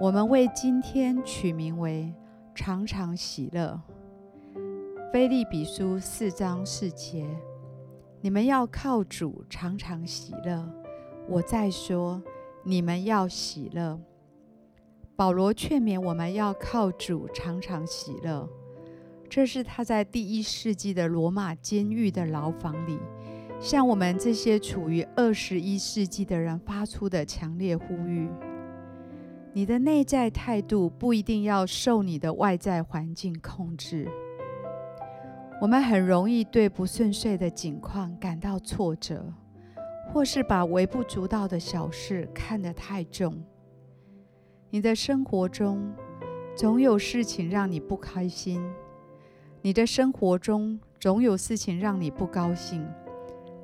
我们为今天取名为“常常喜乐”。腓利比书四章四节，你们要靠主常常喜乐。我再说，你们要喜乐。保罗劝勉我们要靠主常常喜乐，这是他在第一世纪的罗马监狱的牢房里，向我们这些处于二十一世纪的人发出的强烈呼吁。你的内在态度不一定要受你的外在环境控制。我们很容易对不顺遂的境况感到挫折，或是把微不足道的小事看得太重。你的生活中总有事情让你不开心，你的生活中总有事情让你不高兴，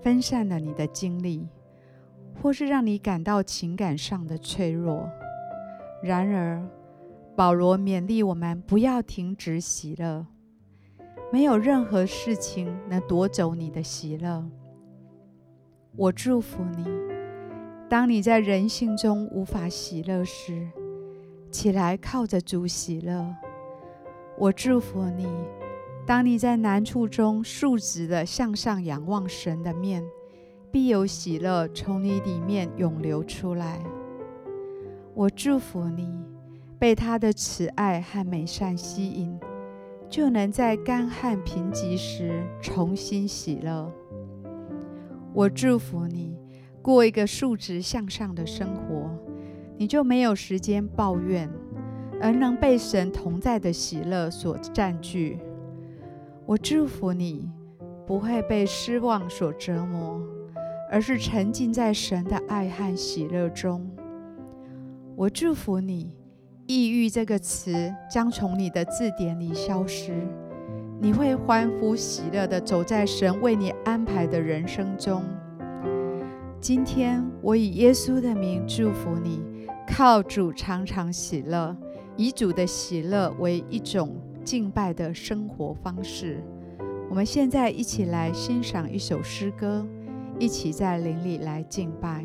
分散了你的精力，或是让你感到情感上的脆弱。然而，保罗勉励我们不要停止喜乐。没有任何事情能夺走你的喜乐。我祝福你，当你在人性中无法喜乐时，起来靠着主喜乐。我祝福你，当你在难处中竖直的向上仰望神的面，必有喜乐从你里面涌流出来。我祝福你，被他的慈爱和美善吸引，就能在干旱贫瘠时重新喜乐。我祝福你，过一个竖直向上的生活，你就没有时间抱怨，而能被神同在的喜乐所占据。我祝福你，不会被失望所折磨，而是沉浸在神的爱和喜乐中。我祝福你，抑郁这个词将从你的字典里消失。你会欢呼喜乐地走在神为你安排的人生中。今天，我以耶稣的名祝福你，靠主常常喜乐，以主的喜乐为一种敬拜的生活方式。我们现在一起来欣赏一首诗歌，一起在灵里来敬拜。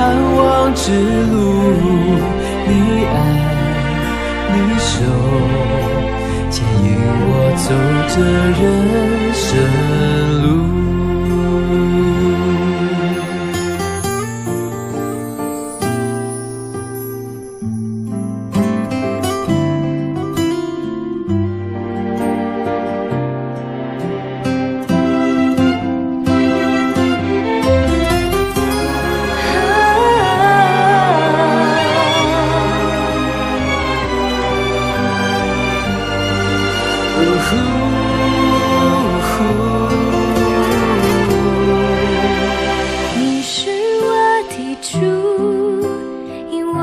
盼望之路，你爱，你守牵引我走这人生路。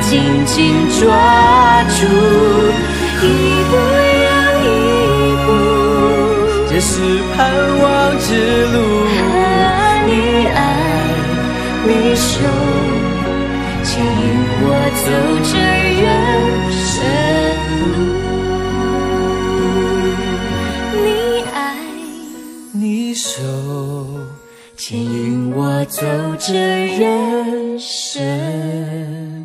紧紧抓住，一步又一步，这是盼望之路。你爱，你手牵引我走这人生路。你爱，你手牵引我走这人生。